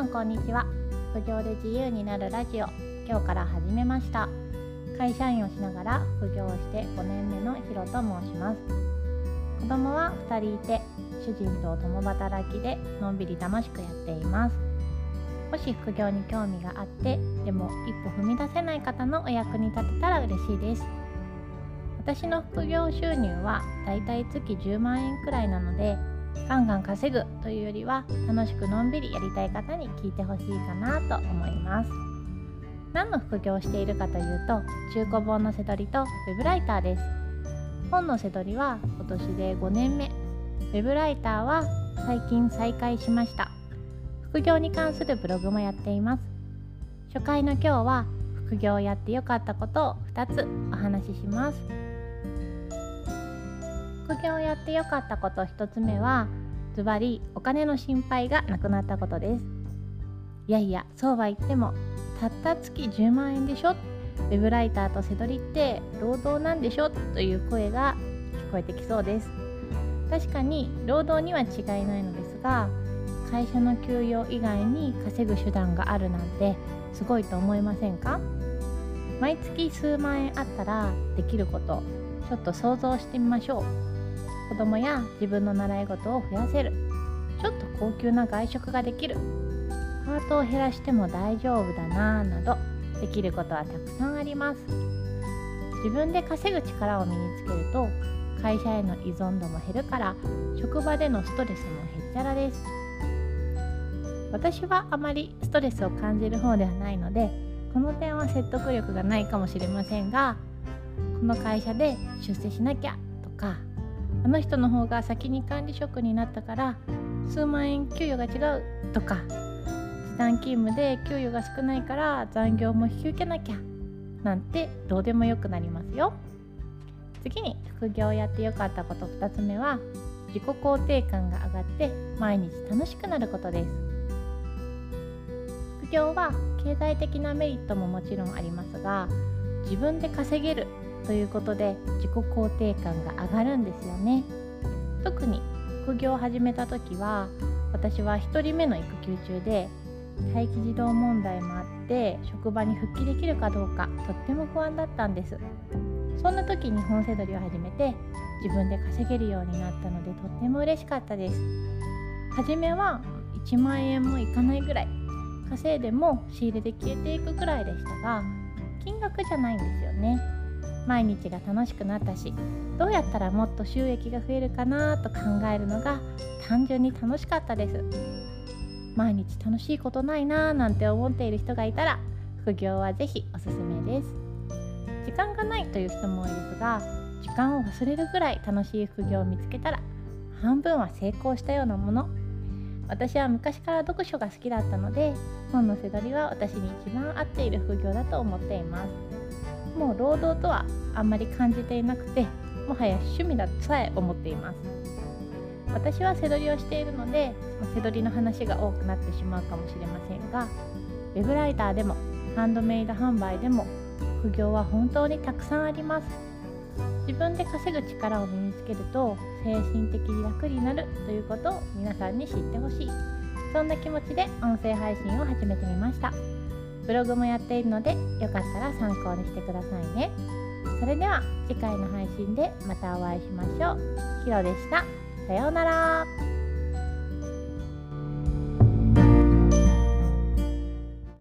さんこんにちは。副業で自由になるラジオ。今日から始めました。会社員をしながら副業をして5年目のヒロと申します。子供は2人いて主人と共働きでのんびり楽しくやっています。もし副業に興味があってでも一歩踏み出せない方のお役に立てたら嬉しいです。私の副業収入はだいたい月10万円くらいなのでガンガン稼ぐというよりは楽しくのんびりやりたい方に聞いてほしいかなと思います。何の副業をしているかというと中古本のせどりとウェブライターです。本のせどりは今年で5年目。ウェブライターは最近再開しました。副業に関するブログもやっています。初回の今日は副業をやってよかったことを2つお話しします。副業をやってよかったこと1つ目はズバリお金の心配がなくなったことです。いやいやそうは言ってもたった月10万円でしょ？ウェブライターとせどりって労働なんでしょ？という声が聞こえてきそうです。確かに労働には違いないのですが会社の給与以外に稼ぐ手段があるなんてすごいと思いませんか？毎月数万円あったらできることちょっと想像してみましょう。子供や自分の習い事を増やせる。ちょっと高級な外食ができる。パートを減らしても大丈夫だなぁなどできることはたくさんあります。自分で稼ぐ力を身につけると会社への依存度も減るから職場でのストレスもへっちゃらです。私はあまりストレスを感じる方ではないのでこの点は説得力がないかもしれませんがこの会社で出世しなきゃとかあの人の方が先に管理職になったから数万円給与が違うとか時短勤務で給与が少ないから残業も引き受けなきゃなんてどうでもよくなりますよ。次に副業をやってよかったこと2つ目は自己肯定感が上がって毎日楽しくなることです。副業は経済的なメリットももちろんありますが自分で稼げるということで自己肯定感が上がるんですよね。特に副業を始めた時は私は1人目の育休中で待機児童問題もあって職場に復帰できるかどうかとっても不安だったんです。そんな時に本セドリを始めて自分で稼げるようになったのでとっても嬉しかったです。初めは1万円もいかないぐらい稼いでも仕入れで消えていくぐらいでしたが金額じゃないんですよね。毎日が楽しくなったしどうやったらもっと収益が増えるかなと考えるのが単純に楽しかったです。毎日楽しいことないなーなんて思っている人がいたら副業は是非おすすめです。時間がないという人も多いですが時間を忘れるぐらい楽しい副業を見つけたら半分は成功したようなもの。私は昔から読書が好きだったので本のせどりは私に一番合っている副業だと思っています。もう労働とはあんまり感じていなくてもはや趣味だとさえ思っています。私は背取りをしているので背取りの話が多くなってしまうかもしれませんがウェブライターでもハンドメイド販売でも副業は本当にたくさんあります。自分で稼ぐ力を身につけると精神的に楽になるということを皆さんに知ってほしい。そんな気持ちで音声配信を始めてみました。ブログもやっているのでよかったら参考にしてくださいね。それでは次回の配信でまたお会いしましょう。ひろでした。さようなら。